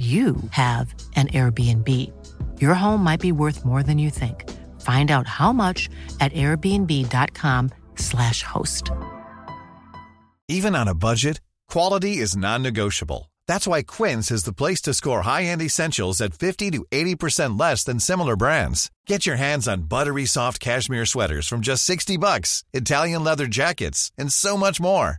you have an Airbnb. Your home might be worth more than you think. Find out how much at airbnb.com/slash host. Even on a budget, quality is non-negotiable. That's why Quince is the place to score high-end essentials at 50 to 80% less than similar brands. Get your hands on buttery soft cashmere sweaters from just 60 bucks, Italian leather jackets, and so much more.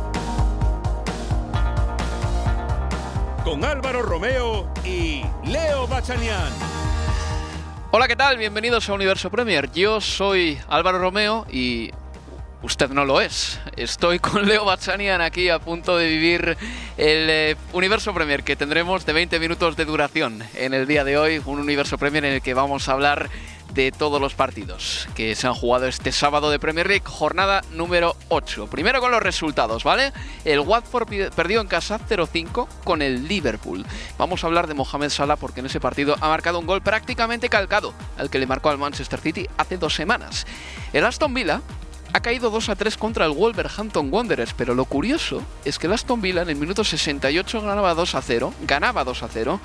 Con Álvaro Romeo y Leo Bachanian. Hola, ¿qué tal? Bienvenidos a Universo Premier. Yo soy Álvaro Romeo y usted no lo es. Estoy con Leo Bachanian aquí a punto de vivir el eh, Universo Premier que tendremos de 20 minutos de duración en el día de hoy. Un Universo Premier en el que vamos a hablar de todos los partidos que se han jugado este sábado de Premier League, jornada número 8. Primero con los resultados, ¿vale? El Watford perdió en casa 0-5 con el Liverpool. Vamos a hablar de Mohamed Salah porque en ese partido ha marcado un gol prácticamente calcado al que le marcó al Manchester City hace dos semanas. El Aston Villa ha caído 2 a 3 contra el Wolverhampton Wanderers, pero lo curioso es que el Aston Villa en el minuto 68 ganaba 2 a 0, ganaba 2 a 0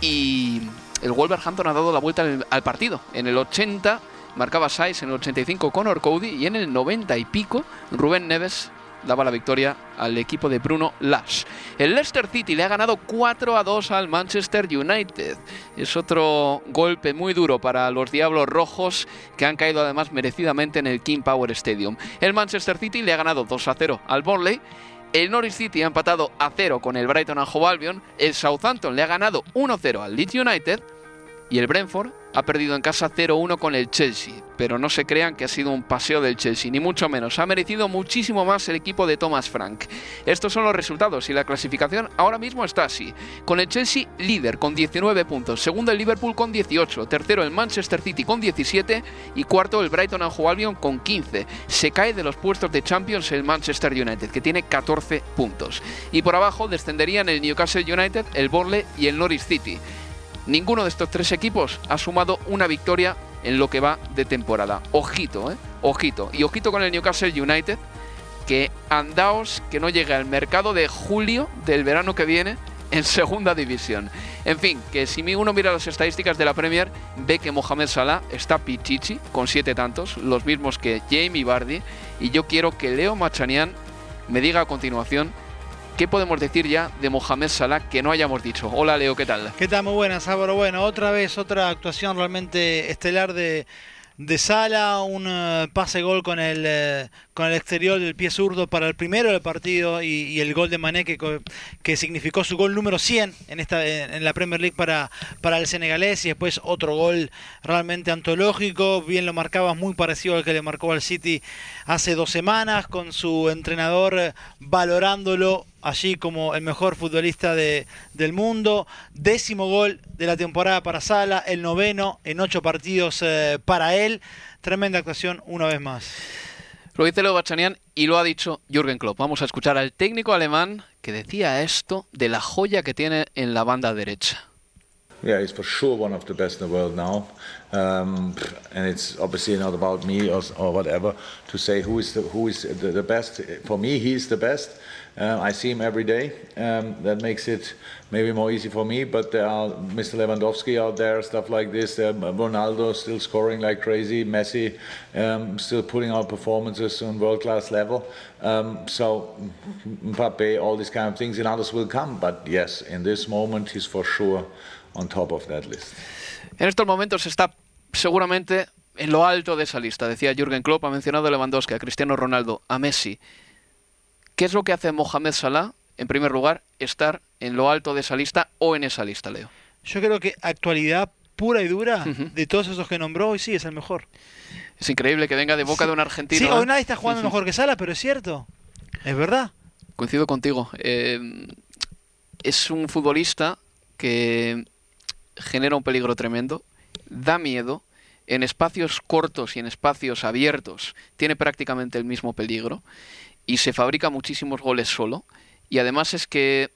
y el Wolverhampton ha dado la vuelta al, partido. En el 80 marcaba Saiz, en el 85 Conor Cody y en el 90 y pico Rubén Neves daba la victoria al equipo de Bruno Lash. El Leicester City le ha ganado 4 a 2 al Manchester United. Es otro golpe muy duro para los Diablos Rojos que han caído además merecidamente en el King Power Stadium. El Manchester City le ha ganado 2 a 0 al Burnley el Norwich City ha empatado a 0 con el Brighton and Hove Albion. El Southampton le ha ganado 1-0 al Leeds United. Y el Brentford ha perdido en casa 0-1 con el Chelsea, pero no se crean que ha sido un paseo del Chelsea, ni mucho menos. Ha merecido muchísimo más el equipo de Thomas Frank. Estos son los resultados y la clasificación ahora mismo está así. Con el Chelsea líder con 19 puntos, segundo el Liverpool con 18, tercero el Manchester City con 17 y cuarto el Brighton and Hove Albion con 15. Se cae de los puestos de Champions el Manchester United, que tiene 14 puntos. Y por abajo descenderían el Newcastle United, el Burnley y el Norwich City. Ninguno de estos tres equipos ha sumado una victoria en lo que va de temporada. Ojito, ¿eh? Ojito. Y ojito con el Newcastle United, que andaos que no llegue al mercado de julio del verano que viene en segunda división. En fin, que si uno mira las estadísticas de la Premier, ve que Mohamed Salah está pichichi con siete tantos, los mismos que Jamie Vardy, y yo quiero que Leo Machanian me diga a continuación ¿Qué podemos decir ya de Mohamed Salah que no hayamos dicho? Hola Leo, ¿qué tal? ¿Qué tal? Muy buenas, Álvaro. Bueno, otra vez otra actuación realmente estelar de, de Sala, un eh, pase gol con el, eh, con el exterior del pie zurdo para el primero del partido y, el gol de Mané que, que, significó su gol número 100 en, esta, en la Premier League para, para el senegalés y después otro gol realmente antológico, bien lo marcaba, muy parecido al que le marcó al City hace dos semanas con su entrenador eh, valorándolo allí como el mejor futbolista de, del mundo. Décimo gol de la temporada para Sala, el noveno en ocho partidos eh, para él. Tremenda actuación una vez más. Lo dice Leo Bachanian y lo ha dicho Jürgen Klopp. Vamos a escuchar al técnico alemán que decía esto de la joya que tiene en la banda derecha. Yeah, he's for sure one of the best in the world now, um, and it's obviously not about me or, or whatever to say who is the, who is the, the best. For me, he's the best. Uh, I see him every day. Um, that makes it maybe more easy for me. But there are Mr. Lewandowski out there, stuff like this. Um, Ronaldo still scoring like crazy. Messi um, still putting out performances on world class level. Um, so Mbappe, all these kind of things, and others will come. But yes, in this moment, he's for sure on top of that list. En estos momentos está seguramente en lo alto de esa lista. Decía Jürgen Klopp, ha mencionado a Lewandowski, a Cristiano Ronaldo, a Messi. ¿Qué es lo que hace Mohamed Salah, en primer lugar, estar en lo alto de esa lista o en esa lista, Leo? Yo creo que actualidad pura y dura de todos esos que nombró, hoy sí es el mejor. Es increíble que venga de boca de un argentino. Sí, ¿eh? hoy nadie está jugando mejor que Sala, pero es cierto. Es verdad. Coincido contigo. Eh, es un futbolista que genera un peligro tremendo, da miedo, en espacios cortos y en espacios abiertos tiene prácticamente el mismo peligro y se fabrica muchísimos goles solo. Y además es que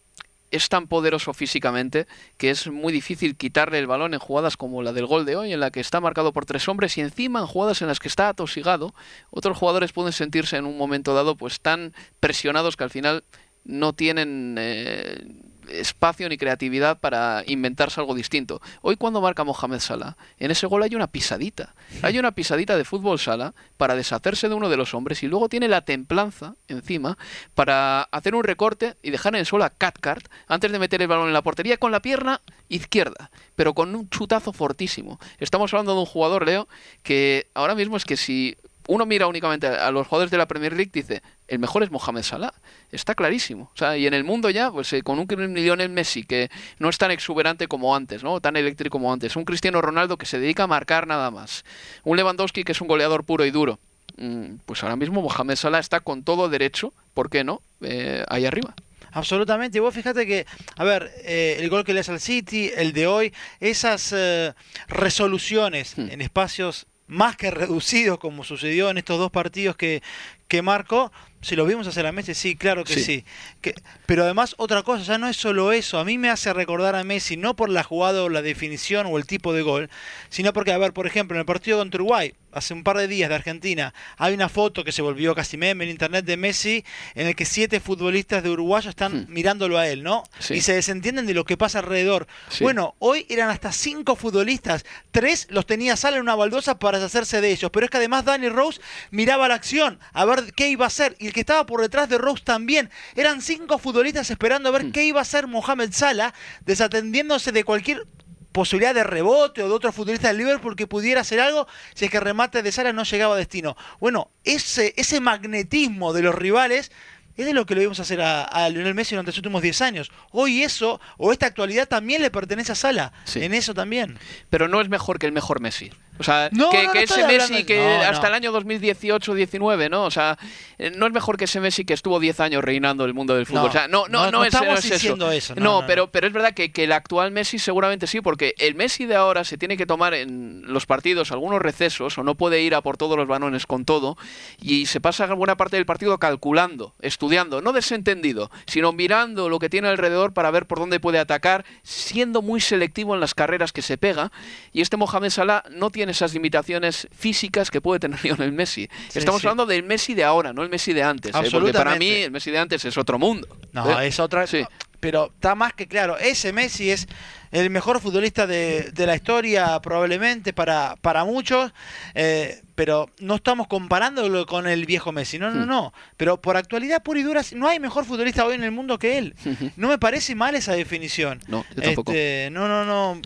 es tan poderoso físicamente que es muy difícil quitarle el balón en jugadas como la del gol de hoy, en la que está marcado por tres hombres, y encima en jugadas en las que está atosigado, otros jugadores pueden sentirse en un momento dado pues tan presionados que al final no tienen eh, espacio ni creatividad para inventarse algo distinto. Hoy cuando marca Mohamed Salah, en ese gol hay una pisadita. Hay una pisadita de fútbol Salah para deshacerse de uno de los hombres y luego tiene la templanza encima para hacer un recorte y dejar en el suelo a Cathcart antes de meter el balón en la portería con la pierna izquierda, pero con un chutazo fortísimo. Estamos hablando de un jugador, Leo, que ahora mismo es que si uno mira únicamente a los jugadores de la Premier League, dice, el mejor es Mohamed Salah. Está clarísimo. O sea, y en el mundo ya, pues eh, con un Lionel Messi que no es tan exuberante como antes, ¿no? Tan eléctrico como antes. Un Cristiano Ronaldo que se dedica a marcar nada más. Un Lewandowski que es un goleador puro y duro. Mm, Pues ahora mismo Mohamed Salah está con todo derecho, ¿por qué no? Eh, ahí arriba. Absolutamente. Y vos fíjate que, a ver, eh, el gol que le hace al City, el de hoy, esas eh, resoluciones Hmm. en espacios más que reducidos, como sucedió en estos dos partidos que, que marcó, si lo vimos hacer a Messi, sí, claro que sí. Sí. Que- pero además, otra cosa, ya no es solo eso. A mí me hace recordar a Messi, no por la jugada o la definición o el tipo de gol, sino porque, a ver, por ejemplo, en el partido contra Uruguay, hace un par de días de Argentina, hay una foto que se volvió casi meme en internet de Messi, en el que siete futbolistas de Uruguay están Hmm. mirándolo a él, ¿no? Sí. Y se desentienden de lo que pasa alrededor. Bueno, hoy eran hasta cinco futbolistas, tres los tenía Sala en una baldosa para deshacerse de ellos, pero es que además Danny Rose miraba la acción, a ver qué iba a hacer, y el que estaba por detrás de Rose también. Eran cinco futbolistas esperando a ver Hmm. qué iba a hacer Mohamed Salah, desatendiéndose de cualquier posibilidad de rebote o de otro futbolista del Liverpool que pudiera hacer algo si es que el remate de Salah no llegaba a destino. Bueno, ese, ese magnetismo de los rivales es de lo que le vimos hacer a, a Lionel Messi durante los últimos 10 años. Hoy eso, o esta actualidad también le pertenece a Salah. Sí. En eso también. Pero no es mejor que el mejor Messi. O sea, No, que, no, no que ese Messi que no, hasta no. el año 2018-19, ¿no? O sea, eh, no es mejor que ese Messi que estuvo 10 años reinando el mundo del fútbol. No, o sea, no, no, no, no, no es, estamos no es diciendo eso. eso, no, no, pero, no. pero es verdad que, que el actual Messi seguramente sí, porque el Messi de ahora se tiene que tomar en los partidos algunos recesos o no puede ir a por todos los balones con todo y se pasa buena parte del partido calculando, estudiando, no desentendido, sino mirando lo que tiene alrededor para ver por dónde puede atacar, siendo muy selectivo en las carreras que se pega. Y este Mohamed Salah no tiene esas limitaciones físicas que puede tener Lionel Messi. Sí, Estamos sí. hablando del Messi de ahora, no el Messi de antes. ¿eh? Porque para mí Absolutamente. el Messi de antes es otro mundo. No, ¿eh? es otra. Sí. Pero está más que claro. Ese Messi es el mejor futbolista de, de la historia, probablemente para, para muchos. eh, pero no estamos comparándolo con el viejo Messi. No, no, Hmm. no. Pero por actualidad pura y dura, no hay mejor futbolista hoy en el mundo que él. No me parece mal esa definición. No, yo tampoco. Este, no, no, no.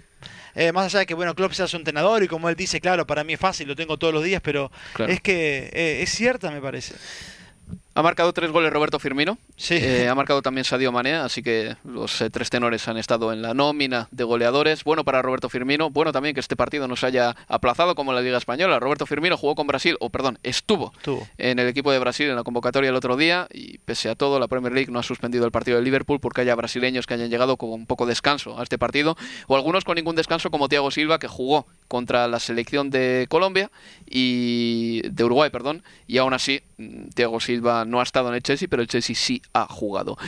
Eh, más allá de que, bueno, Klopp sea su entrenador y como él dice, claro, para mí es fácil, lo tengo todos los días, pero Claro. es que eh, es cierta, me parece. Ha marcado tres goles Roberto Firmino. Sí. Eh, ha marcado también Sadio Mané, así que los eh, tres tenores han estado en la nómina de goleadores. Bueno para Roberto Firmino. Bueno también que este partido no se haya aplazado como en la Liga Española. Roberto Firmino jugó con Brasil, o perdón, estuvo Estuvo. en el equipo de Brasil en la convocatoria el otro día y pese a todo la Premier League no ha suspendido el partido de Liverpool porque haya brasileños que hayan llegado con un poco de descanso a este partido o algunos con ningún descanso como Thiago Silva que jugó contra la selección de Colombia y de Uruguay, perdón, y aún así mm, Thiago Silva no ha estado en el Chelsea, pero el Chelsea sí ha jugado.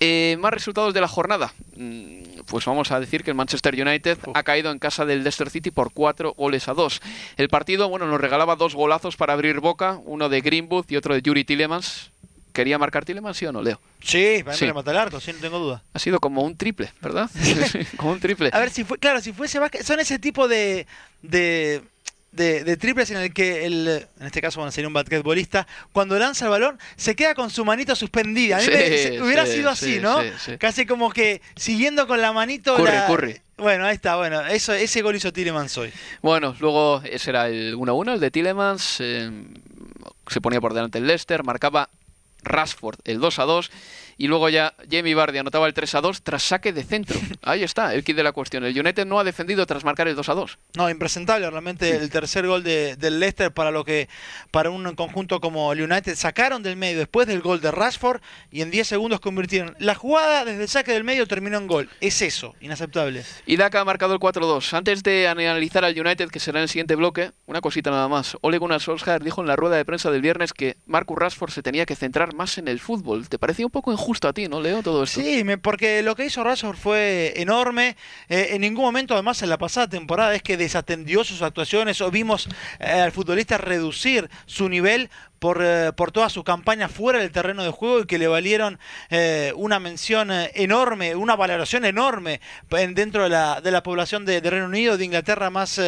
Eh, más resultados de la jornada. Mm, Pues vamos a decir que el Manchester United ha caído en casa del Leicester City por cuatro goles a dos. El partido, bueno, nos regalaba dos golazos para abrir boca, uno de Greenwood y otro de Yuri Tillemans. ¿Quería marcar Tillemans, sí o no, Leo? Sí, para Sí. remata el arco, sí, no tengo duda. Ha sido como un triple, ¿verdad? como un triple. A ver, si fue, claro, si fuese Vázquez, son ese tipo de, de, de, de triples en el que el, en este caso bueno, sería un basquetbolista, cuando lanza el balón se queda con su manito suspendida. A mí Sí, me- se- hubiera sí, sido así, sí, ¿no? Casi como que siguiendo con la manito. Curry, la- Curry. Bueno, ahí está, bueno, eso, ese gol hizo Tillemans hoy. Bueno, luego ese era el 1-1, el de Tillemans. eh, se ponía por delante el Leicester, marcaba Rashford el 2-2. Y luego ya Jamie Vardy anotaba el 3-2 tras saque de centro. Ahí está, el kit de la cuestión. El United no ha defendido tras marcar el 2-2. No, impresentable realmente el tercer gol de, del Leicester para lo que para un conjunto como el United sacaron del medio después del gol de Rashford y en 10 segundos convirtieron. La jugada desde el saque del medio terminó en gol. Es eso, inaceptable. Y Daka ha marcado el 4-2. Antes de analizar al United, que será en el siguiente bloque, una cosita nada más. Ole Gunnar Solskjaer dijo en la rueda de prensa del viernes que Marcus Rashford se tenía que centrar más en el fútbol. ¿Te parecía un poco injusto a ti, no, Leo, todo esto? Sí, me- porque lo que hizo Rashford fue enorme. Eh, en ningún momento, además, en la pasada temporada es que desatendió sus actuaciones o vimos eh, al futbolista reducir su nivel por, eh, por todas sus campañas fuera del terreno de juego y que le valieron eh, una mención eh, enorme, una valoración enorme en- dentro de la, de la población de, Reino Unido, de Inglaterra más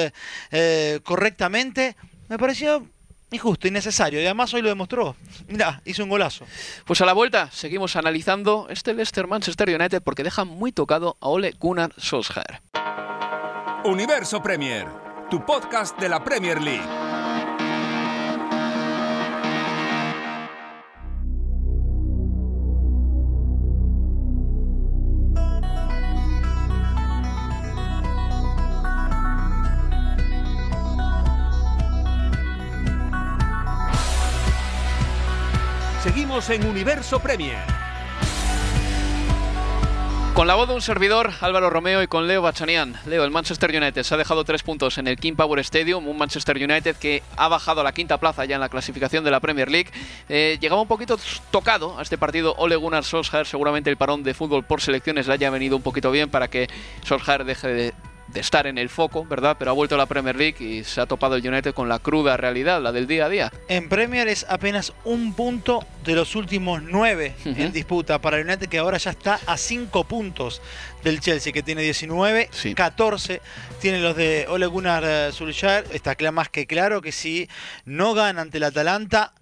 correctamente. Me pareció injusto, innecesario y además hoy lo demostró. Mira, hizo un golazo. Pues a la vuelta seguimos analizando este Leicester Manchester United porque deja muy tocado a Ole Gunnar Solskjaer. Universo Premier, tu podcast de la Premier League. En Universo Premier. Con la voz de un servidor, Álvaro Romeo, y con Leo Bachanian. Leo, el Manchester United se ha dejado tres puntos en el King Power Stadium, un Manchester United que ha bajado a la quinta plaza ya en la clasificación de la Premier League. Eh, llegaba un poquito tocado a este partido Ole Gunnar Solskjaer, seguramente el parón de fútbol por selecciones le haya venido un poquito bien para que Solskjaer deje de, de estar en el foco, ¿verdad? Pero ha vuelto a la Premier League y se ha topado el United con la cruda realidad, la del día a día. En Premier es apenas un punto de los últimos nueve en disputa para el United, que ahora ya está a cinco puntos del Chelsea, que tiene 19, Sí. 14 tienen los de Ole Gunnar eh, Solskjaer. Está más que claro que si no gana ante el Atalanta,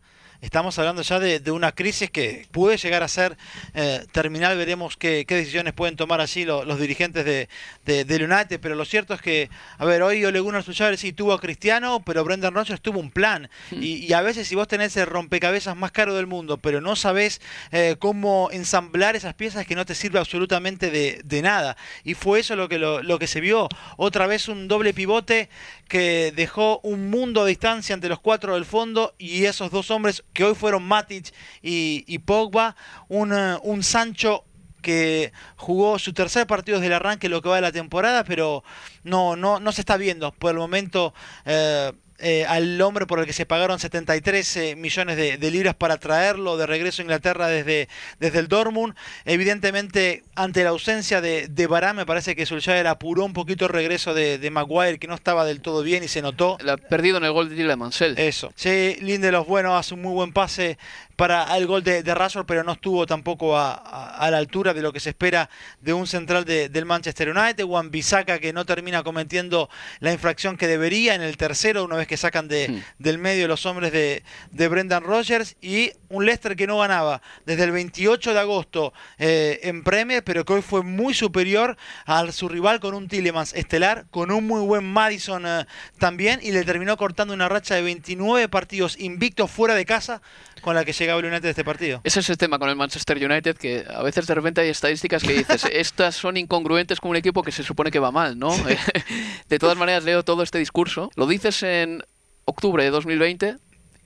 estamos hablando ya de, de una crisis que puede llegar a ser eh, terminal. Veremos qué, qué decisiones pueden tomar allí lo- los, dirigentes de, de- del United. Pero lo cierto es que, a ver, hoy Ole Gunnar Solskjaer sí tuvo a Cristiano, pero Brendan Rodgers tuvo un plan. Y, y a veces si vos tenés el rompecabezas más caro del mundo, pero no sabés eh, cómo ensamblar esas piezas que no te sirve absolutamente de, de nada. Y fue eso lo que, lo, lo que se vio. Otra vez un doble pivote que dejó un mundo a distancia entre los cuatro del fondo y esos dos hombres que hoy fueron Matic y, Pogba. Un, eh, un Sancho que jugó su tercer partido desde el arranque lo que va de la temporada, pero no, no, no se está viendo por el momento eh, eh, al hombre por el que se pagaron 73 eh, millones de, de libras para traerlo de regreso a Inglaterra desde, desde el Dortmund. Evidentemente, ante la ausencia de, de Varane, me parece que Solskjaer apuró un poquito el regreso de, de Maguire, que no estaba del todo bien y se notó. La perdido en el gol de él. Eso. Sí, Lindelof, bueno, hace un muy buen pase para el gol de, de Rashford, pero no estuvo tampoco a, a- a la altura de lo que se espera de un central de- del Manchester United. Juan Bisaca que no termina cometiendo la infracción que debería en el tercero, una vez que sacan de, del medio los hombres de, de Brendan Rodgers. Y un Leicester que no ganaba desde el 28 de agosto eh, en Premier, pero que hoy fue muy superior a su rival con un Tillemans estelar, con un muy buen Madison eh, también, y le terminó cortando una racha de 29 partidos invictos fuera de casa con la que llegaba el United de este partido. Ese es el tema con el Manchester United, que a veces de repente hay estadísticas que dices, estas son incongruentes con un equipo que se supone que va mal, ¿no? de todas maneras, leo todo este discurso. Lo dices en octubre de 2020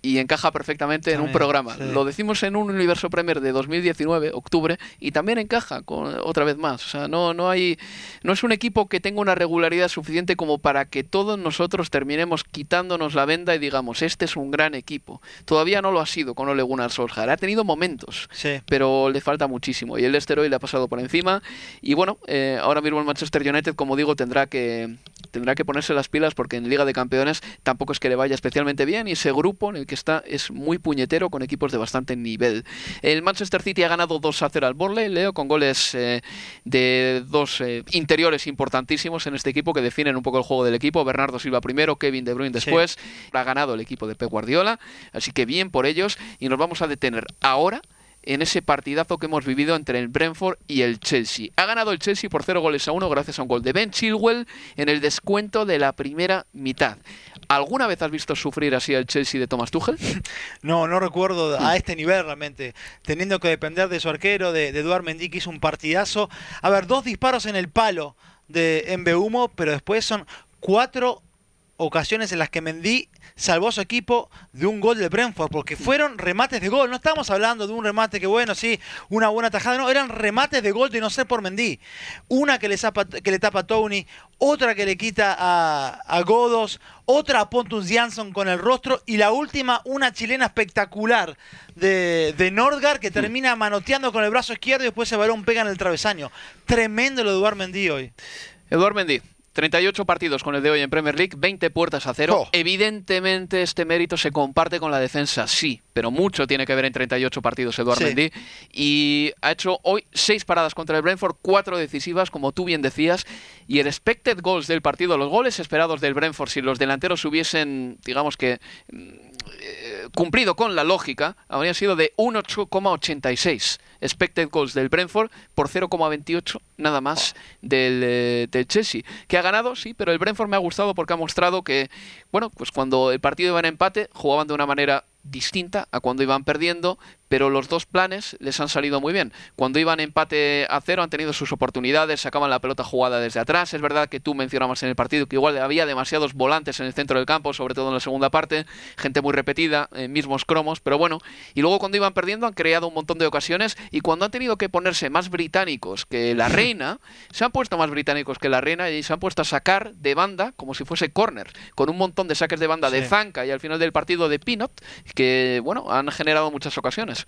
y encaja perfectamente en un También, programa. sí. Lo decimos en un Universo Premier de 2019, octubre, y también encaja con otra vez más. O sea, no, no hay, no es un equipo que tenga una regularidad suficiente como para que todos nosotros terminemos quitándonos la venda y digamos, este es un gran equipo. Todavía no lo ha sido con Ole Gunnar Solskjaer. Ha tenido momentos, Sí. pero le falta muchísimo. Y el Leicester hoy le ha pasado por encima. Y bueno, eh, ahora mismo el Manchester United, como digo, tendrá que tendrá que ponerse las pilas porque en Liga de Campeones tampoco es que le vaya especialmente bien y ese grupo en el que está es muy puñetero con equipos de bastante nivel. El Manchester City ha ganado 2 a 0 al Borley, Leo, con goles eh, de dos eh, interiores importantísimos en este equipo que definen un poco el juego del equipo. Bernardo Silva primero, Kevin De Bruyne después. Ha ganado el equipo de Pep Guardiola, así que bien por ellos y nos vamos a detener ahora en ese partidazo que hemos vivido entre el Brentford y el Chelsea. Ha ganado el Chelsea por 0 goles a 1 gracias a un gol de Ben Chilwell en el descuento de la primera mitad. ¿Alguna vez has visto sufrir así al Chelsea de Thomas Tuchel? No, no recuerdo a este nivel realmente. Teniendo que depender de su arquero, de, de Eduard Mendy, que hizo un partidazo. A ver, dos disparos en el palo de Humo, pero después son cuatro ocasiones en las que Mendy salvó a su equipo de un gol de Brentford, porque fueron remates de gol. No estamos hablando de un remate que, bueno, sí, una buena tajada, no, eran remates de gol de no ser por Mendy. Una que le, que le tapa a Tony, otra que le quita a, Godos, otra a Pontus Jansson con el rostro, y la última, una chilena espectacular de, de Nordgar que termina manoteando con el brazo izquierdo y después ese balón pega en el travesaño. Tremendo lo de Eduard Mendy hoy. Eduard Mendy, 38 partidos con el de hoy en Premier League, 20 puertas a cero. Oh. Evidentemente este mérito se comparte con la defensa, sí, pero mucho tiene que ver en 38 partidos Eduard Mendy. Y ha hecho hoy 6 paradas contra el Brentford, 4 decisivas, como tú bien decías. Y el expected goals del partido, los goles esperados del Brentford, si los delanteros hubiesen, digamos que eh, cumplido con la lógica, habrían sido de 1,86 expected goals del Brentford por 0,28 nada más del, eh, del, Chelsea, que ha ganado, sí, pero el Brentford me ha gustado porque ha mostrado que, bueno, pues cuando el partido iba en empate, jugaban de una manera distinta a cuando iban perdiendo, pero los dos planes les han salido muy bien. Cuando iban empate a cero han tenido sus oportunidades, sacaban la pelota jugada desde atrás. Es verdad que tú mencionabas en el partido que igual había demasiados volantes en el centro del campo, sobre todo en la segunda parte, gente muy repetida, eh, mismos cromos, pero bueno. Y luego cuando iban perdiendo han creado un montón de ocasiones y cuando han tenido que ponerse más británicos que la reina, se han puesto más británicos que la reina y se han puesto a sacar de banda como si fuese corner, con un montón de saques de banda de Zanca y al final del partido de Pinot, que bueno, han generado muchas ocasiones.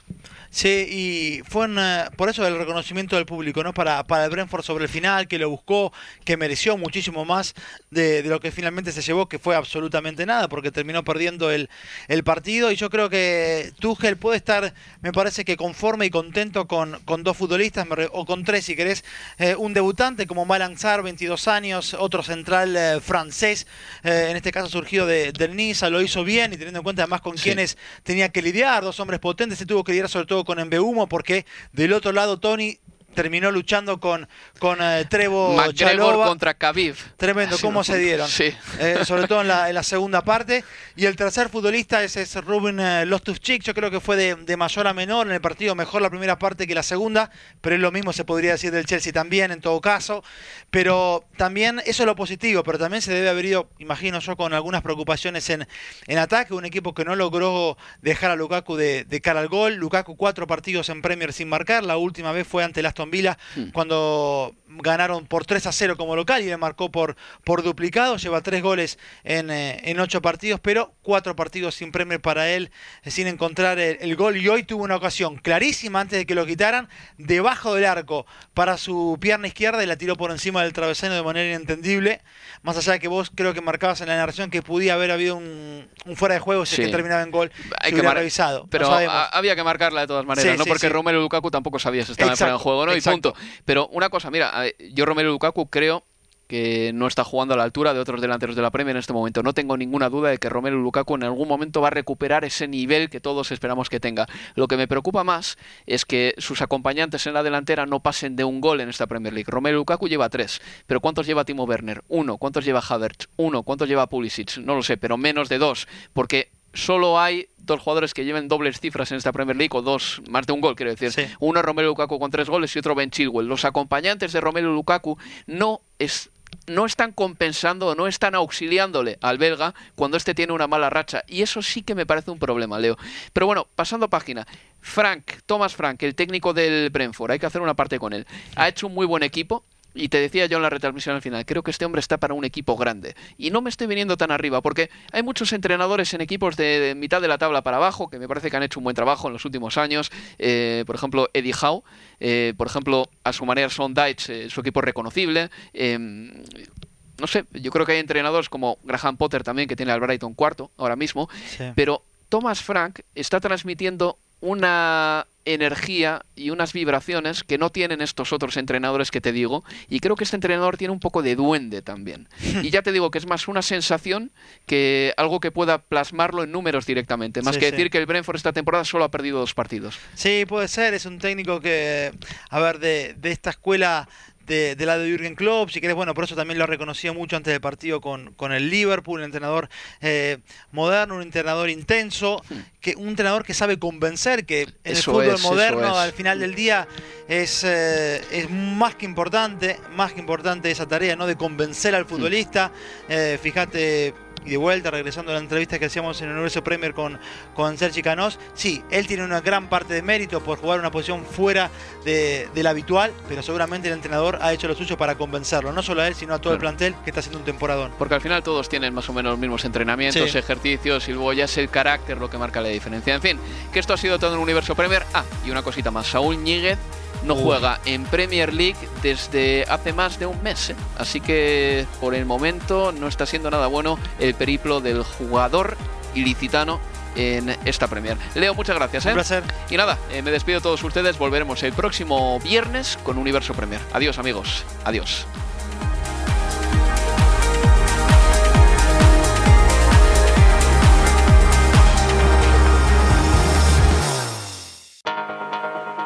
Sí, y fue por eso el reconocimiento del público, ¿no? Para, para el Brentford sobre el final, que lo buscó, que mereció muchísimo más de, lo que finalmente se llevó, que fue absolutamente nada, porque terminó perdiendo el, el partido. Y yo creo que Tuchel puede estar, me parece que conforme y contento con, con dos futbolistas, o con tres si querés, eh, un debutante como Malang Sar, 22 años, otro central eh, francés, eh, en este caso surgido de, del Niza, lo hizo bien y teniendo en cuenta además con quienes tenía que lidiar, dos hombres potentes, se tuvo que lidiar sobre todo con Humo porque del otro lado Tony terminó luchando con, con eh, Trevo Chalova. contra Khabib. Tremendo, cómo se dieron. Sí. Eh, sobre todo en la, en la, segunda parte. Y el tercer futbolista es, es Ruben eh, Lostufchik. Yo creo que fue de, de, mayor a menor en el partido. Mejor la primera parte que la segunda. Pero es lo mismo se podría decir del Chelsea también, en todo caso. Pero también, eso es lo positivo. Pero también se debe haber ido, imagino yo, con algunas preocupaciones en, en ataque. Un equipo que no logró dejar a Lukaku de, de cara al gol. Lukaku cuatro partidos en Premier sin marcar. La última vez fue ante las Villa hmm. cuando ganaron por 3 a 0 como local y le marcó por, por duplicado, lleva tres goles en, eh, en ocho partidos, pero cuatro partidos sin premio para él, eh, sin encontrar el, gol y hoy tuvo una ocasión clarísima antes de que lo quitaran, debajo del arco para su pierna izquierda y la tiró por encima del travesaño de manera inentendible, más allá de que vos creo que marcabas en la narración que podía haber habido un, fuera de juego si que terminaba en gol, Hay que revisado. Pero había que marcarla de todas maneras, ¿no? Porque Romero Lukaku tampoco sabía si estaba en fuera de juego, ¿no? Y punto. Pero una cosa, mira, yo Romelu Lukaku creo que no está jugando a la altura de otros delanteros de la Premier en este momento. No tengo ninguna duda de que Romelu Lukaku en algún momento va a recuperar ese nivel que todos esperamos que tenga. Lo que me preocupa más es que sus acompañantes en la delantera no pasen de un gol en esta Premier League. Romelu Lukaku lleva tres, pero ¿cuántos lleva Timo Werner? Uno. ¿Cuántos lleva Havertz? Uno. ¿Cuántos lleva Pulisic? No lo sé, pero menos de dos, porque solo hay dos jugadores que lleven dobles cifras en esta Premier League, o dos, más de un gol, quiero decir. Uno Romelu Lukaku con tres goles y otro Ben Chilwell. Los acompañantes de Romelu Lukaku no es no están compensando o no están auxiliándole al belga cuando este tiene una mala racha. Y eso sí que me parece un problema, Leo. Pero bueno, pasando página. Frank, Thomas Frank, el técnico del Brentford, hay que hacer una parte con él. Ha hecho un muy buen equipo, y te decía yo en la retransmisión al final, creo que este hombre está para un equipo grande. Y no me estoy viniendo tan arriba, porque hay muchos entrenadores en equipos de, mitad de la tabla para abajo, que me parece que han hecho un buen trabajo en los últimos años. Eh, por ejemplo, Eddie Howe, eh, por ejemplo, a su manera Son Deitch, eh, su equipo reconocible. no sé, yo creo que hay entrenadores como Graham Potter también, que tiene al Brighton cuarto ahora mismo, pero Thomas Frank está transmitiendo una energía y unas vibraciones que no tienen estos otros entrenadores que te digo y creo que este entrenador tiene un poco de duende también. Y ya te digo que es más una sensación que algo que pueda plasmarlo en números directamente más que decir que el Brentford esta temporada solo ha perdido dos partidos. Sí puede ser es un técnico que a ver de, de esta escuela de, de, la de Jürgen Klopp, si querés, bueno, por eso también lo reconocía mucho antes del partido con, con el Liverpool, un entrenador eh, moderno, un entrenador intenso, que, un entrenador que sabe convencer, que en el fútbol moderno al final del día es, eh, es más que importante, más que importante esa tarea, ¿no? De convencer al futbolista. Eh, fíjate y de vuelta, regresando a la entrevista que hacíamos en el Universo Premier con, con Sergi Canós, sí, él tiene una gran parte de mérito por jugar una posición fuera de, la habitual, pero seguramente el entrenador ha hecho lo suyo para convencerlo, no solo a él, sino a todo el plantel que está haciendo un temporadón. Porque al final todos tienen más o menos los mismos entrenamientos, ejercicios y luego ya es el carácter lo que marca la diferencia. En fin, que esto ha sido todo en el Universo Premier. Ah, y una cosita más, Saúl Ñíguez no juega en Premier League desde hace más de un mes. ¿eh? Así que por el momento no está siendo nada bueno el periplo del jugador ilicitano en esta Premier. Leo, muchas gracias. ¿eh? Un placer. Y nada, eh, me despido de todos ustedes. Volveremos el próximo viernes con Universo Premier. Adiós amigos. Adiós.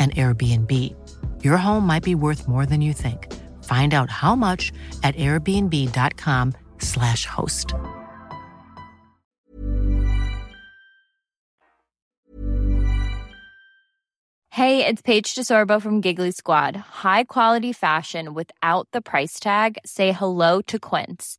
an Airbnb. Your home might be worth more than you think. Find out how much at airbnb.com/slash host. Hey, it's Paige DeSorbo from Giggly Squad. High quality fashion without the price tag. Say hello to Quince.